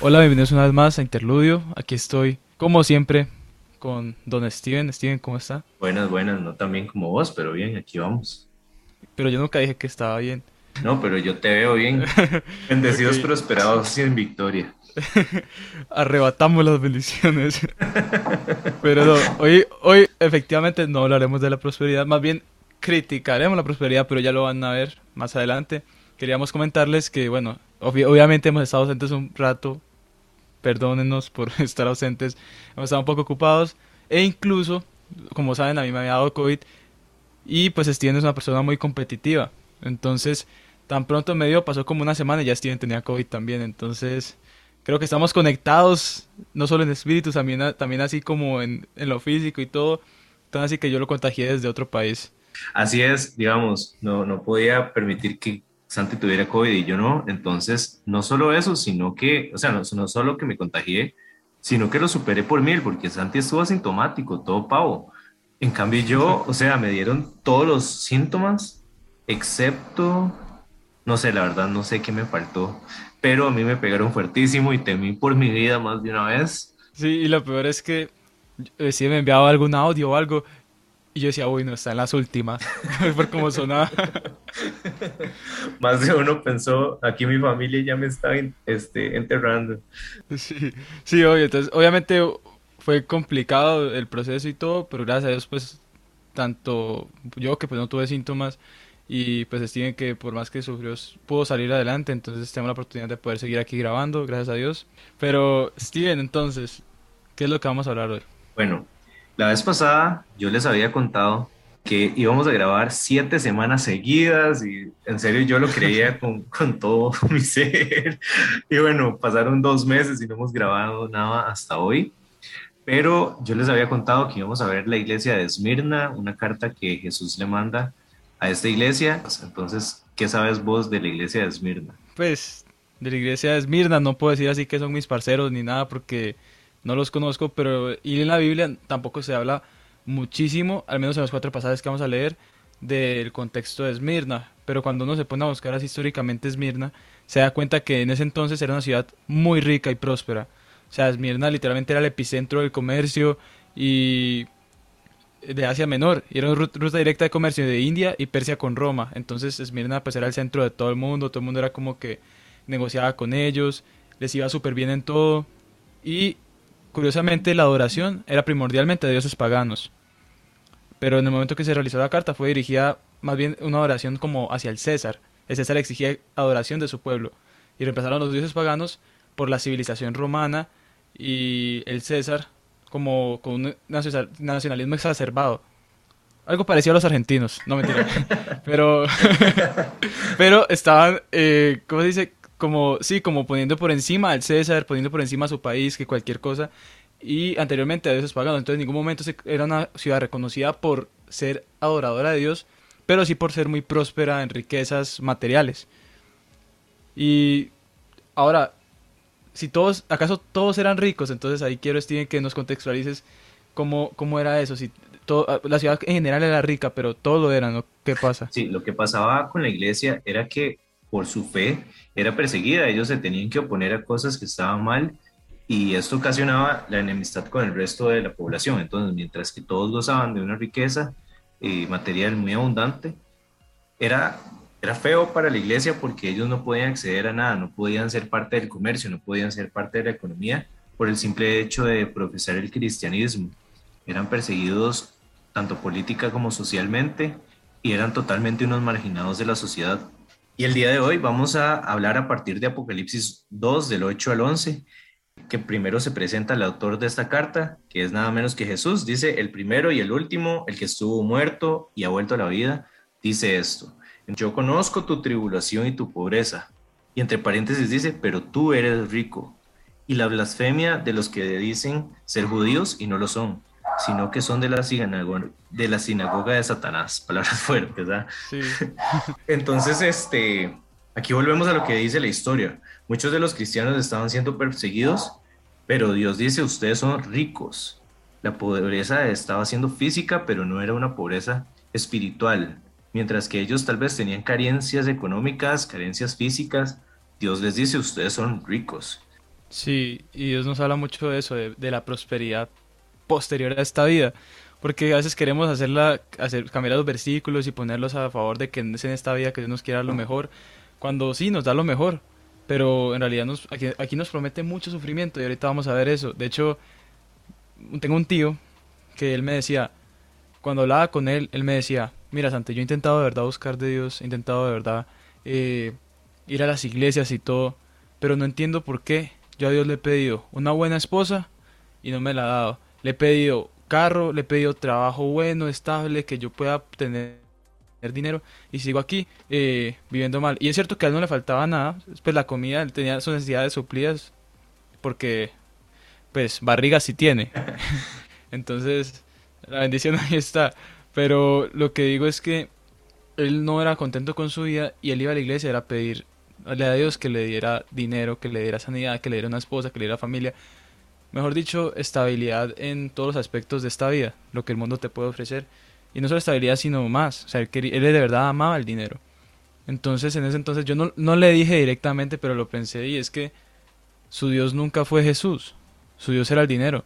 Hola, bienvenidos una vez más a Interludio. Aquí estoy, como siempre, con Don Steven. Steven, ¿cómo está? Buenas, buenas, no tan bien como vos, pero bien, aquí vamos. Pero yo nunca dije que estaba bien. No, pero yo te veo bien. Bendecidos, prosperados y en victoria. Arrebatamos las bendiciones. pero no, hoy, hoy efectivamente no hablaremos de la prosperidad, más bien criticaremos la prosperidad, pero ya lo van a ver más adelante. Queríamos comentarles que, bueno, obviamente hemos estado ausentes un rato, perdónenos por estar ausentes, hemos estado un poco ocupados e incluso, como saben, a mí me había dado COVID y pues Steven es una persona muy competitiva. Entonces, tan pronto me dio, pasó como una semana y ya Steven tenía COVID también. Entonces, creo que estamos conectados, no solo en espíritu, también, también así como en, en lo físico y todo. Tan así que yo lo contagié desde otro país. Así es, digamos, no, no podía permitir que Santi tuviera COVID y yo no. Entonces, no solo eso, sino que, o sea, no, no solo que me contagié, sino que lo superé por mil, porque Santi estuvo asintomático, todo pavo. En cambio yo, o sea, me dieron todos los síntomas, excepto, no sé, la verdad no sé qué me faltó, pero a mí me pegaron fuertísimo y temí por mi vida más de una vez. Sí, y lo peor es que eh, si me enviaba algún audio o algo y yo decía, uy, no, está en las últimas, por cómo sonaba. Más de uno pensó, aquí mi familia ya me está este, enterrando. Sí, sí, obvio, entonces obviamente fue complicado el proceso y todo, pero gracias a Dios, pues, tanto yo que pues no tuve síntomas y pues Steven que por más que sufrió pudo salir adelante, entonces tengo la oportunidad de poder seguir aquí grabando, gracias a Dios. Pero Steven, entonces, ¿qué es lo que vamos a hablar hoy? Bueno, la vez pasada yo les había contado que íbamos a grabar siete semanas seguidas y en serio yo lo creía con, con todo mi ser. Y bueno, pasaron dos meses y no hemos grabado nada hasta hoy. Pero yo les había contado que íbamos a ver la iglesia de Esmirna, una carta que Jesús le manda a esta iglesia. Entonces, ¿qué sabes vos de la iglesia de Esmirna? Pues de la iglesia de Esmirna no puedo decir así que son mis parceros ni nada porque no los conozco, pero y en la Biblia tampoco se habla muchísimo, al menos en los cuatro pasajes que vamos a leer, del contexto de Esmirna. Pero cuando uno se pone a buscar así históricamente Esmirna, se da cuenta que en ese entonces era una ciudad muy rica y próspera. O sea, Esmirna literalmente era el epicentro del comercio y de Asia Menor. Y era una ruta directa de comercio de India y Persia con Roma. Entonces Esmirna pues era el centro de todo el mundo, todo el mundo era como que negociaba con ellos, les iba súper bien en todo. Y Curiosamente, la adoración era primordialmente a dioses paganos, pero en el momento que se realizó la carta fue dirigida más bien una adoración como hacia el César. El César exigía adoración de su pueblo y reemplazaron los dioses paganos por la civilización romana y el César como con un nacionalismo exacerbado. Algo parecido a los argentinos, no mentira. pero, pero estaban, eh, ¿cómo se dice? Como, sí, como poniendo por encima al César, poniendo por encima a su país, que cualquier cosa. Y anteriormente a Dios paganos. Entonces en ningún momento era una ciudad reconocida por ser adoradora de Dios, pero sí por ser muy próspera en riquezas materiales. Y ahora, si todos, acaso todos eran ricos, entonces ahí quiero, Steven, que nos contextualices cómo, cómo era eso. Si todo, la ciudad en general era rica, pero todo lo era, ¿no? ¿Qué pasa? Sí, lo que pasaba con la iglesia era que por su fe era perseguida, ellos se tenían que oponer a cosas que estaban mal y esto ocasionaba la enemistad con el resto de la población. Entonces, mientras que todos gozaban de una riqueza eh, material muy abundante, era, era feo para la iglesia porque ellos no podían acceder a nada, no podían ser parte del comercio, no podían ser parte de la economía por el simple hecho de profesar el cristianismo. Eran perseguidos tanto política como socialmente y eran totalmente unos marginados de la sociedad. Y el día de hoy vamos a hablar a partir de Apocalipsis 2, del 8 al 11, que primero se presenta el autor de esta carta, que es nada menos que Jesús. Dice, el primero y el último, el que estuvo muerto y ha vuelto a la vida, dice esto. Yo conozco tu tribulación y tu pobreza. Y entre paréntesis dice, pero tú eres rico. Y la blasfemia de los que dicen ser judíos y no lo son sino que son de la sinagoga de, la sinagoga de Satanás, palabras fuertes, ¿verdad? Sí. Entonces, este, aquí volvemos a lo que dice la historia. Muchos de los cristianos estaban siendo perseguidos, pero Dios dice, ustedes son ricos. La pobreza estaba siendo física, pero no era una pobreza espiritual. Mientras que ellos tal vez tenían carencias económicas, carencias físicas, Dios les dice, ustedes son ricos. Sí, y Dios nos habla mucho de eso, de, la prosperidad posterior a esta vida. Porque a veces queremos hacerla, hacer, cambiar los versículos y ponerlos a favor de que es en esta vida que Dios nos quiera lo mejor, cuando sí nos da lo mejor. Pero en realidad nos, aquí, aquí nos promete mucho sufrimiento y ahorita vamos a ver eso. De hecho, tengo un tío que él me decía, cuando hablaba con él, él me decía, mira Santo, yo he intentado de verdad buscar de Dios, he intentado de verdad eh, ir a las iglesias y todo, pero no entiendo por qué yo a Dios le he pedido una buena esposa y no me la ha dado. Le he pedido carro, le he pedido trabajo bueno, estable, que yo pueda tener dinero y sigo aquí eh, viviendo mal. Y es cierto que a él no le faltaba nada, pues la comida, él tenía sus necesidades suplidas porque pues barriga sí tiene. Entonces, la bendición ahí está. Pero lo que digo es que él no era contento con su vida y él iba a la iglesia era pedir a Dios que le diera dinero, que le diera sanidad, que le diera una esposa, que le diera familia. Mejor dicho, estabilidad en todos los aspectos de esta vida, lo que el mundo te puede ofrecer. Y no solo estabilidad, sino más. O sea, él, él de verdad amaba el dinero. Entonces, en ese entonces, yo no, no le dije directamente, pero lo pensé y es que su Dios nunca fue Jesús. Su Dios era el dinero.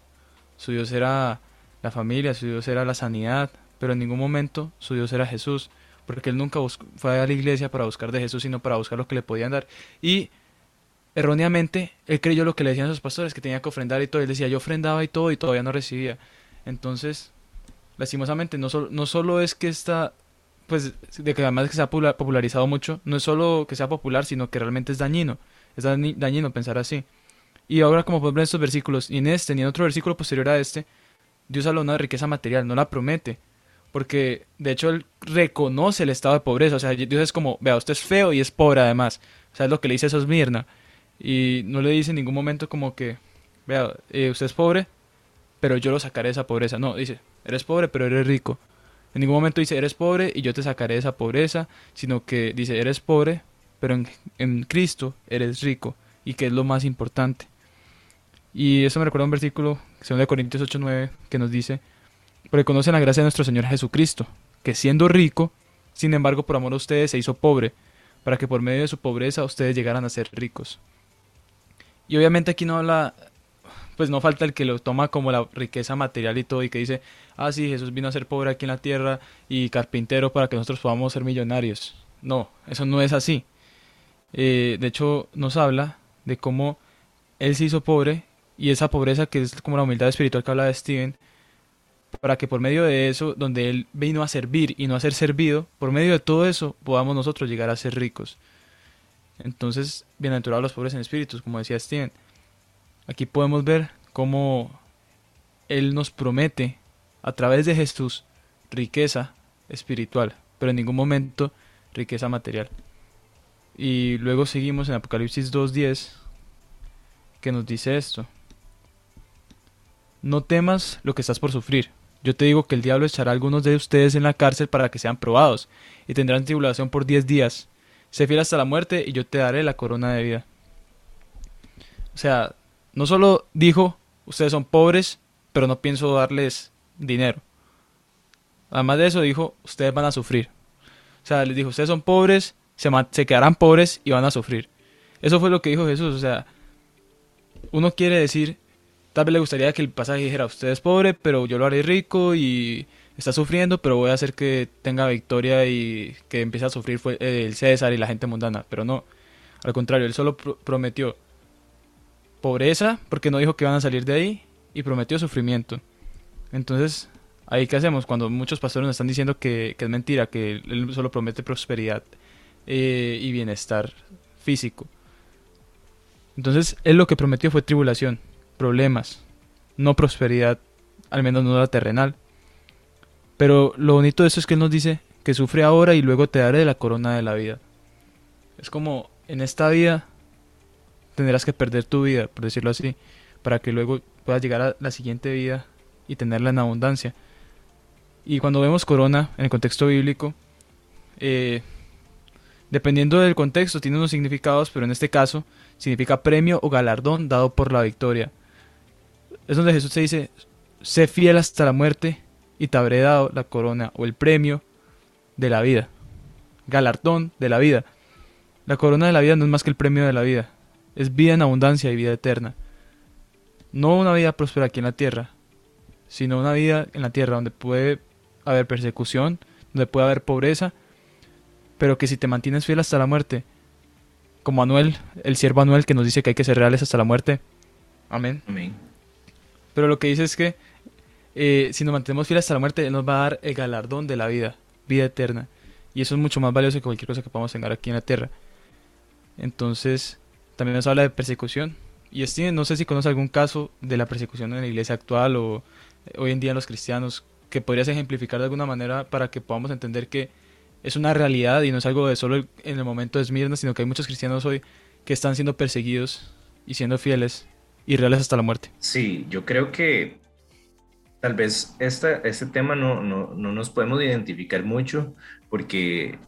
Su Dios era la familia, su Dios era la sanidad. Pero en ningún momento su Dios era Jesús. Porque él nunca fue a la iglesia para buscar de Jesús, sino para buscar lo que le podían dar. Y erróneamente, él creyó lo que le decían sus pastores, que tenía que ofrendar y todo. Él decía, yo ofrendaba y todo y todavía no recibía. Entonces, lastimosamente, no, solo, no solo es que está, pues, de que además que se ha popularizado mucho, no es solo que sea popular, sino que realmente es dañino. Es dañino pensar así. Y ahora, como podemos ver en estos versículos, y en este, ni en otro versículo posterior a este, Dios habla de una riqueza material, no la promete. Porque, de hecho, Él reconoce el estado de pobreza. O sea, Dios es como, vea, usted es feo y es pobre además. O sea, es lo que le dice a esos Mirna. Y no le dice en ningún momento como que, vea, eh, usted es pobre, pero yo lo sacaré de esa pobreza. No, dice, eres pobre, pero eres rico. En ningún momento dice, eres pobre y yo te sacaré de esa pobreza, sino que dice, eres pobre, pero en, en Cristo eres rico. Y que es lo más importante. Y eso me recuerda un versículo, 2 Corintios 8:9, que nos dice, porque conocen la gracia de nuestro Señor Jesucristo, que siendo rico, sin embargo por amor a ustedes se hizo pobre, para que por medio de su pobreza ustedes llegaran a ser ricos. Y obviamente aquí no habla, pues no falta el que lo toma como la riqueza material y todo, y que dice, ah sí, Jesús vino a ser pobre aquí en la tierra y carpintero para que nosotros podamos ser millonarios. No, eso no es así. Eh, de hecho, nos habla de cómo Él se hizo pobre y esa pobreza que es como la humildad espiritual que habla de Steven, para que por medio de eso, donde Él vino a servir y no a ser servido, por medio de todo eso podamos nosotros llegar a ser ricos. Entonces, bienaventurados los pobres en espíritus, como decía Steven. Aquí podemos ver cómo Él nos promete a través de Jesús riqueza espiritual, pero en ningún momento riqueza material. Y luego seguimos en Apocalipsis 2.10, que nos dice esto. No temas lo que estás por sufrir. Yo te digo que el diablo echará a algunos de ustedes en la cárcel para que sean probados, y tendrán tribulación por diez días. Sé fiel hasta la muerte, y yo te daré la corona de vida. O sea, no solo dijo, ustedes son pobres, pero no pienso darles dinero. Además de eso dijo, ustedes van a sufrir. O sea, les dijo, ustedes son pobres, se, se quedarán pobres y van a sufrir. Eso fue lo que dijo Jesús. O sea, uno quiere decir, Tal vez le gustaría que el pasaje dijera, usted es pobre, pero yo lo haré rico y está sufriendo, pero voy a hacer que tenga victoria y que empiece a sufrir fue el César y la gente mundana. Pero no, al contrario, él solo prometió pobreza, porque no dijo que van a salir de ahí, y prometió sufrimiento. Entonces, ahí qué hacemos cuando muchos pastores nos están diciendo que, es mentira, que él solo promete prosperidad eh, y bienestar físico. Entonces, él lo que prometió fue tribulación problemas, no prosperidad, al menos no la terrenal. Pero lo bonito de eso es que Él nos dice que sufre ahora y luego te daré la corona de la vida. Es como en esta vida tendrás que perder tu vida, por decirlo así, para que luego puedas llegar a la siguiente vida y tenerla en abundancia. Y cuando vemos corona en el contexto bíblico, eh, dependiendo del contexto, tiene unos significados, pero en este caso significa premio o galardón dado por la victoria es donde Jesús te dice, sé fiel hasta la muerte y te habré dado la corona o el premio de la vida, galardón de la vida. La corona de la vida no es más que el premio de la vida. es vida en abundancia y vida eterna. No una vida próspera aquí en la tierra, sino una vida en la tierra donde puede haber persecución, donde puede haber pobreza, pero que si te mantienes fiel hasta la muerte, como Anuel, el siervo Anuel que nos dice que hay que ser reales hasta la muerte. Amén. Amén. Pero lo que dice es que eh, si nos mantenemos fieles hasta la muerte, Él nos va a dar el galardón de la vida, vida eterna. Y eso es mucho más valioso que cualquier cosa que podamos tener aquí en la tierra. Entonces, también nos habla de persecución. Y Steven, no sé si conoce algún caso de la persecución en la iglesia actual o eh, hoy en día en los cristianos que podrías ejemplificar de alguna manera para que podamos entender que es una realidad y no es algo de solo en el momento de Esmirna, sino que hay muchos cristianos hoy que están siendo perseguidos y siendo fieles y reales hasta la muerte. Sí, yo creo que tal vez esta, este tema no, no, no nos podemos identificar mucho porque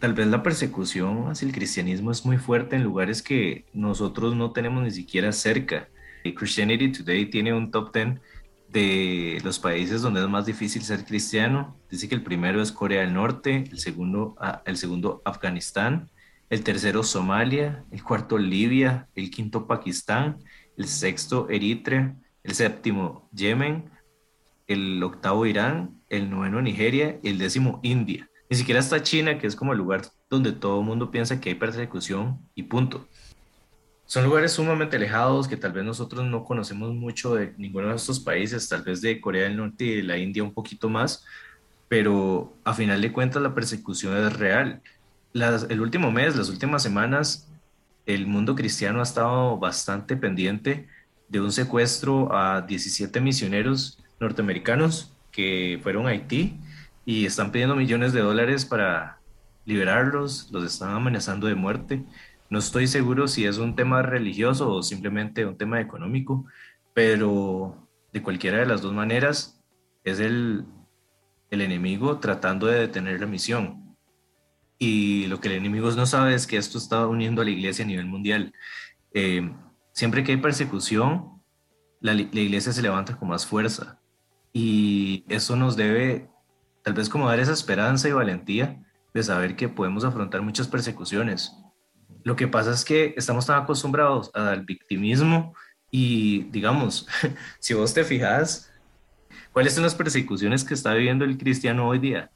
tal vez la persecución hacia el cristianismo es muy fuerte en lugares que nosotros no tenemos ni siquiera cerca. Christianity Today tiene un top 10 de los países donde es más difícil ser cristiano. Dice que el primero es Corea del Norte, el segundo, ah, el segundo Afganistán, el tercero Somalia, el cuarto Libia, el quinto Pakistán, el sexto Eritrea, el séptimo Yemen, el octavo Irán, el noveno Nigeria y el décimo India. Ni siquiera está China, que es como el lugar donde todo el mundo piensa que hay persecución y punto. Son lugares sumamente alejados que tal vez nosotros no conocemos mucho de ninguno de estos países, tal vez de Corea del Norte y de la India un poquito más, pero a final de cuentas la persecución es real. el último mes, las últimas semanas, el mundo cristiano ha estado bastante pendiente de un secuestro a 17 misioneros norteamericanos que fueron a Haití y están pidiendo millones de dólares para liberarlos, los están amenazando de muerte. No estoy seguro si es un tema religioso o simplemente un tema económico, pero de cualquiera de las dos maneras es el, el enemigo tratando de detener la misión. Y lo que el enemigo no sabe es que esto está uniendo a la iglesia a nivel mundial. Eh, siempre que hay persecución, la, la iglesia se levanta con más fuerza. Y eso nos debe tal vez como dar esa esperanza y valentía de saber que podemos afrontar muchas persecuciones lo que pasa es que estamos tan acostumbrados al victimismo y, digamos, si vos te fijas, ¿cuáles son las persecuciones que está viviendo el cristiano hoy día?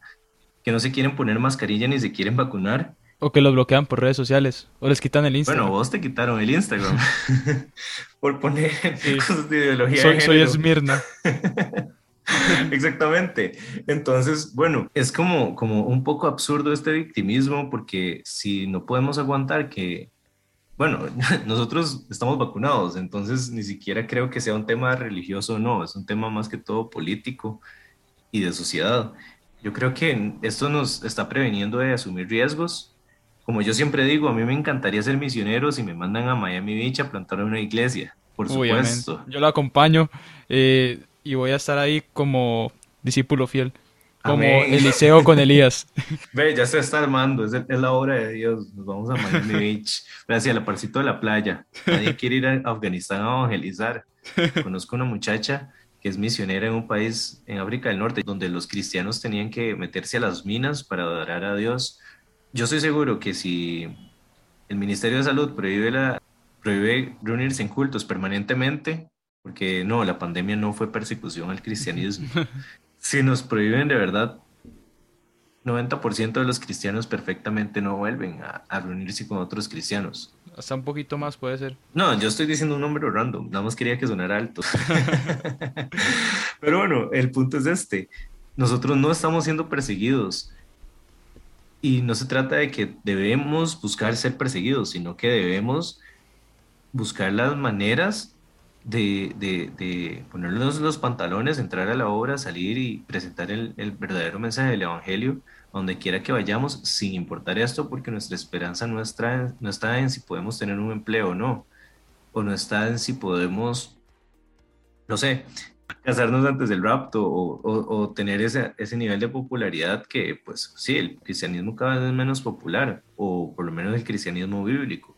Que no se quieren poner mascarilla ni se quieren vacunar. O que los bloquean por redes sociales. O les quitan el Instagram. Bueno, vos te quitaron el Instagram. por poner cosas de ideología. Soy, soy Esmirna. Exactamente. Entonces, bueno, es como, como un poco absurdo este victimismo porque si no podemos aguantar que, bueno, nosotros estamos vacunados, entonces ni siquiera creo que sea un tema religioso o no, es un tema más que todo político y de sociedad. Yo creo que esto nos está preveniendo de asumir riesgos. Como yo siempre digo, a mí me encantaría ser misionero si me mandan a Miami Beach a plantar una iglesia, por supuesto. Yo lo acompaño. Eh, y voy a estar ahí como discípulo fiel. Como Eliseo con Elías. Ve, ya se está armando, es, la obra de Dios. Nos vamos a Miami Beach, hacia el parcito de la playa. Nadie quiere ir a Afganistán a evangelizar. Conozco una muchacha que es misionera en un país en África del Norte, donde los cristianos tenían que meterse a las minas para adorar a Dios. Yo estoy seguro que si el Ministerio de Salud prohíbe, la, prohíbe reunirse en cultos permanentemente, porque no, la pandemia no fue persecución al cristianismo. si nos prohíben de verdad, 90% de los cristianos perfectamente no vuelven a, reunirse con otros cristianos. Hasta un poquito más puede ser. No, yo estoy diciendo un número random, nada más quería que sonara alto. Pero bueno, el punto es este. Nosotros no estamos siendo perseguidos. Y no se trata de que debemos buscar ser perseguidos, sino que debemos buscar las maneras de, de, de, ponernos los pantalones, entrar a la obra, salir y presentar el, el, verdadero mensaje del Evangelio donde quiera que vayamos, sin importar esto, porque nuestra esperanza no está, no está en si podemos tener un empleo o no, o no está en si podemos, no sé, casarnos antes del rapto o, o, o tener ese, ese nivel de popularidad que, pues sí, el cristianismo cada vez es menos popular, o por lo menos el cristianismo bíblico.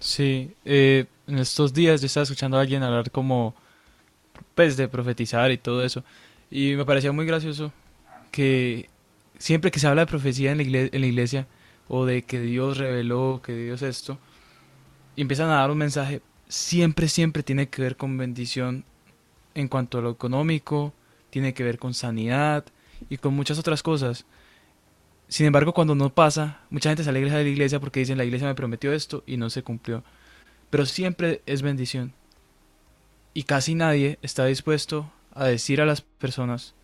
Sí, eh, en estos días yo estaba escuchando a alguien hablar como, pues, de profetizar y todo eso. Y me parecía muy gracioso que siempre que se habla de profecía en la, iglesia, en la iglesia o de que Dios reveló, que Dios esto, y empiezan a dar un mensaje, siempre, siempre tiene que ver con bendición en cuanto a lo económico, tiene que ver con sanidad y con muchas otras cosas. Sin embargo, cuando no pasa, mucha gente se alegra de la iglesia porque dicen la iglesia me prometió esto y no se cumplió. Pero siempre es bendición. Y casi nadie está dispuesto a decir a las personas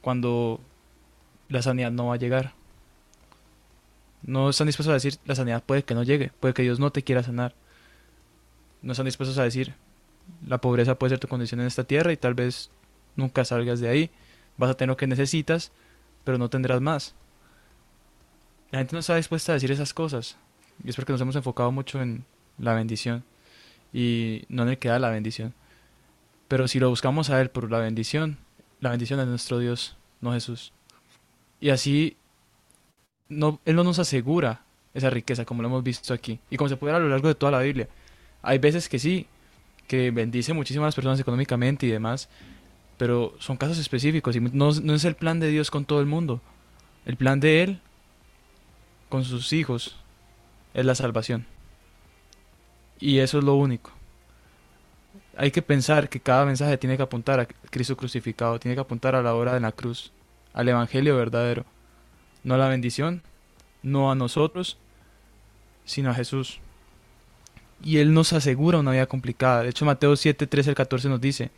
cuando la sanidad no va a llegar. No están dispuestos a decir la sanidad puede que no llegue, puede que Dios no te quiera sanar. No están dispuestos a decir la pobreza puede ser tu condición en esta tierra y tal vez nunca salgas de ahí. Vas a tener lo que necesitas, pero no tendrás más. La gente no está dispuesta a decir esas cosas. Y es porque nos hemos enfocado mucho en la bendición y no en el que da la bendición. Pero si lo buscamos a Él por la bendición, la bendición es nuestro Dios, no Jesús. Y así no, Él no nos asegura esa riqueza como lo hemos visto aquí y como se puede ver a lo largo de toda la Biblia. Hay veces que sí, que bendice muchísimas personas económicamente y demás, pero son casos específicos y no, no es el plan de Dios con todo el mundo. El plan de Él con sus hijos es la salvación. Y eso es lo único. Hay que pensar que cada mensaje tiene que apuntar a Cristo crucificado, tiene que apuntar a la obra de la cruz, al Evangelio verdadero, no a la bendición, no a nosotros, sino a Jesús. Y Él nos asegura una vida complicada. De hecho, Mateo 7, 13 al 14 nos dice,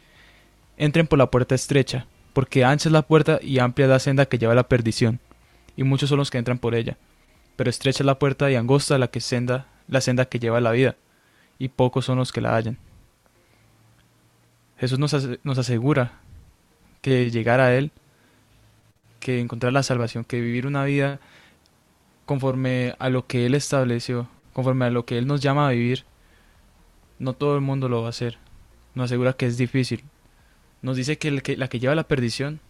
entren por la puerta estrecha, porque ancha es la puerta y amplia es la senda que lleva a la perdición, y muchos son los que entran por ella pero estrecha la puerta y angosta la que senda, la senda que lleva a la vida, y pocos son los que la hallan. Jesús nos, nos asegura que llegar a Él, que encontrar la salvación, que vivir una vida conforme a lo que Él estableció, conforme a lo que Él nos llama a vivir, no todo el mundo lo va a hacer. Nos asegura que es difícil. Nos dice que, la que lleva la perdición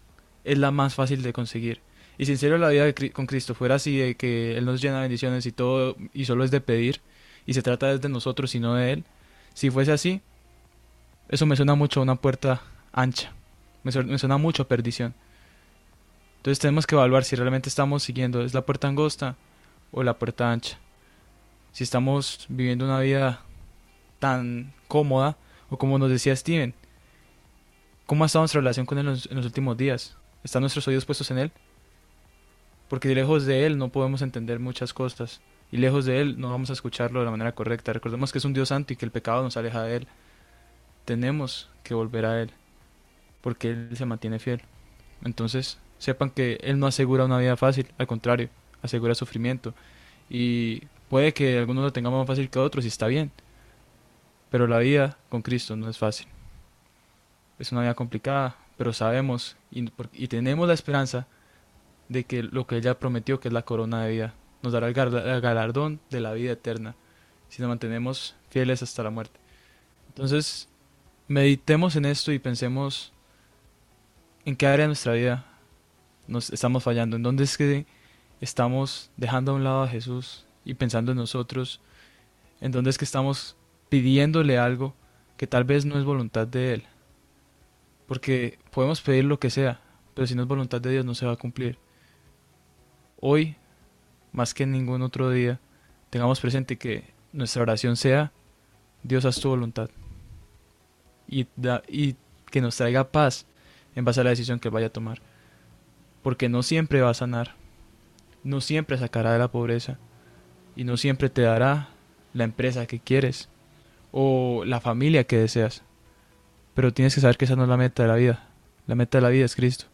es la más fácil de conseguir. Y si en serio la vida con Cristo fuera así, de que Él nos llena de bendiciones y todo, y solo es de pedir, y se trata de nosotros y no de Él, si fuese así, eso me suena mucho a una puerta ancha, me, suena mucho a perdición. Entonces tenemos que evaluar si realmente estamos siguiendo, ¿es la puerta angosta o la puerta ancha? Si estamos viviendo una vida tan cómoda, o como nos decía Steven, ¿cómo ha estado nuestra relación con Él en los últimos días? ¿Están nuestros oídos puestos en Él? porque lejos de Él no podemos entender muchas cosas y lejos de Él no vamos a escucharlo de la manera correcta. Recordemos que es un Dios santo y que el pecado nos aleja de Él. Tenemos que volver a Él porque Él se mantiene fiel. Entonces, sepan que Él no asegura una vida fácil, al contrario, asegura sufrimiento. Y puede que algunos lo tengamos más fácil que otros y está bien. Pero la vida con Cristo no es fácil. Es una vida complicada, pero sabemos y, y tenemos la esperanza de que lo que ella prometió, que es la corona de vida, nos dará el galardón de la vida eterna, si nos mantenemos fieles hasta la muerte. Entonces, meditemos en esto y pensemos en qué área de nuestra vida nos estamos fallando, en dónde es que estamos dejando a un lado a Jesús y pensando en nosotros, en dónde es que estamos pidiéndole algo que tal vez no es voluntad de Él. Porque podemos pedir lo que sea, pero si no es voluntad de Dios no se va a cumplir hoy, más que en ningún otro día, tengamos presente que nuestra oración sea, Dios haz tu voluntad. Y, y que nos traiga paz en base a la decisión que vaya a tomar. Porque no siempre va a sanar, no siempre sacará de la pobreza y no siempre te dará la empresa que quieres o la familia que deseas. Pero tienes que saber que esa no es la meta de la vida. La meta de la vida es Cristo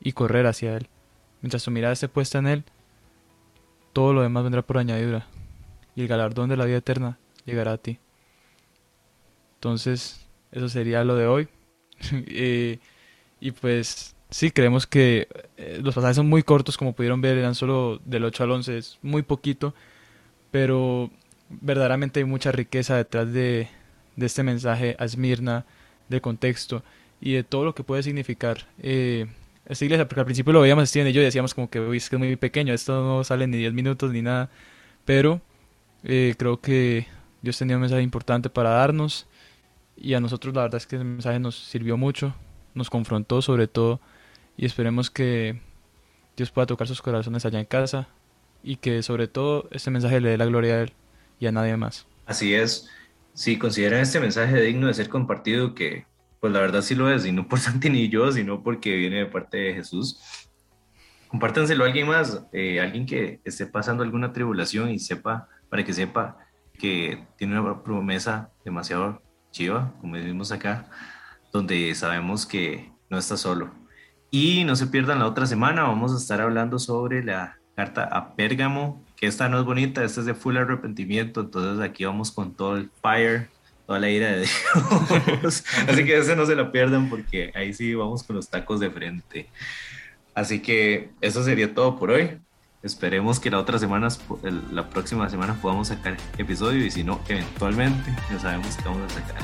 y correr hacia Él. Mientras tu mirada esté puesta en Él, todo lo demás vendrá por añadidura, y el galardón de la vida eterna llegará a ti. Entonces, eso sería lo de hoy. Eh, y pues sí, creemos que eh, los pasajes son muy cortos, como pudieron ver, eran solo del 8 al 11, es muy poquito, pero verdaderamente hay mucha riqueza detrás de, de este mensaje a Esmirna, del contexto y de todo lo que puede significar. Eh, esta iglesia, porque al principio lo veíamos Steven y yo decíamos como que, es que es muy pequeño, esto no sale ni 10 minutos ni nada, pero eh, creo que Dios tenía un mensaje importante para darnos y a nosotros la verdad es que ese mensaje nos sirvió mucho, nos confrontó sobre todo y esperemos que Dios pueda tocar sus corazones allá en casa y que sobre todo este mensaje le dé la gloria a Él y a nadie más. Así es. Si consideran este mensaje digno de ser compartido, que pues la verdad sí lo es, y no por Santi ni yo, sino porque viene de parte de Jesús, compártanselo a alguien más, eh, alguien que esté pasando alguna tribulación y sepa, para que sepa que tiene una promesa demasiado chiva, como decimos acá, donde sabemos que no está solo. Y no se pierdan la otra semana, vamos a estar hablando sobre la carta a Pérgamo, que esta no es bonita, esta es de full arrepentimiento, entonces aquí vamos con todo el fire, toda la ira de Dios. Así que ese no se lo pierdan porque ahí sí vamos con los tacos de frente. Así que eso sería todo por hoy. Esperemos que la otra semana, la próxima semana podamos sacar episodio y si no, eventualmente ya sabemos que vamos a sacar.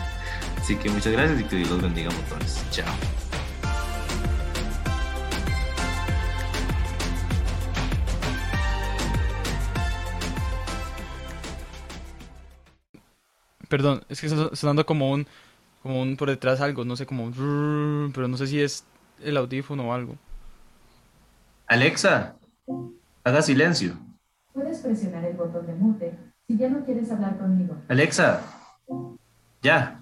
Así que muchas gracias y que Dios los bendiga montones. Chao. Perdón, es que está sonando como un, como un por detrás algo, no sé, como un... Pero no sé si es el audífono o algo. Alexa, haga silencio. Puedes presionar el botón de mute si ya no quieres hablar conmigo. Alexa, ya.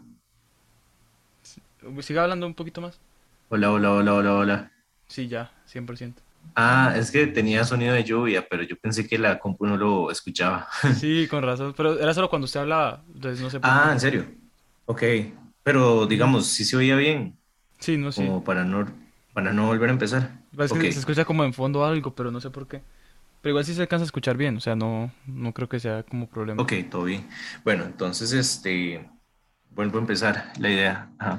Siga hablando un poquito más. Hola, hola, hola, hola, hola. Sí, ya, 100%. Ah, es que tenía sonido de lluvia, pero yo pensé que la compu no lo escuchaba. Sí, con razón, pero era solo cuando usted hablaba, entonces no sé por Ah. ¿en serio? Ok, pero digamos, si se oía bien, Sí, no, sí. como para no, para no volver a empezar. Es que se escucha como en fondo algo, pero no sé por qué. Pero igual sí se alcanza a escuchar bien, o sea, no, no creo que sea como problema. ok, todo bien. Bueno, entonces, este, vuelvo a empezar la idea. Ajá.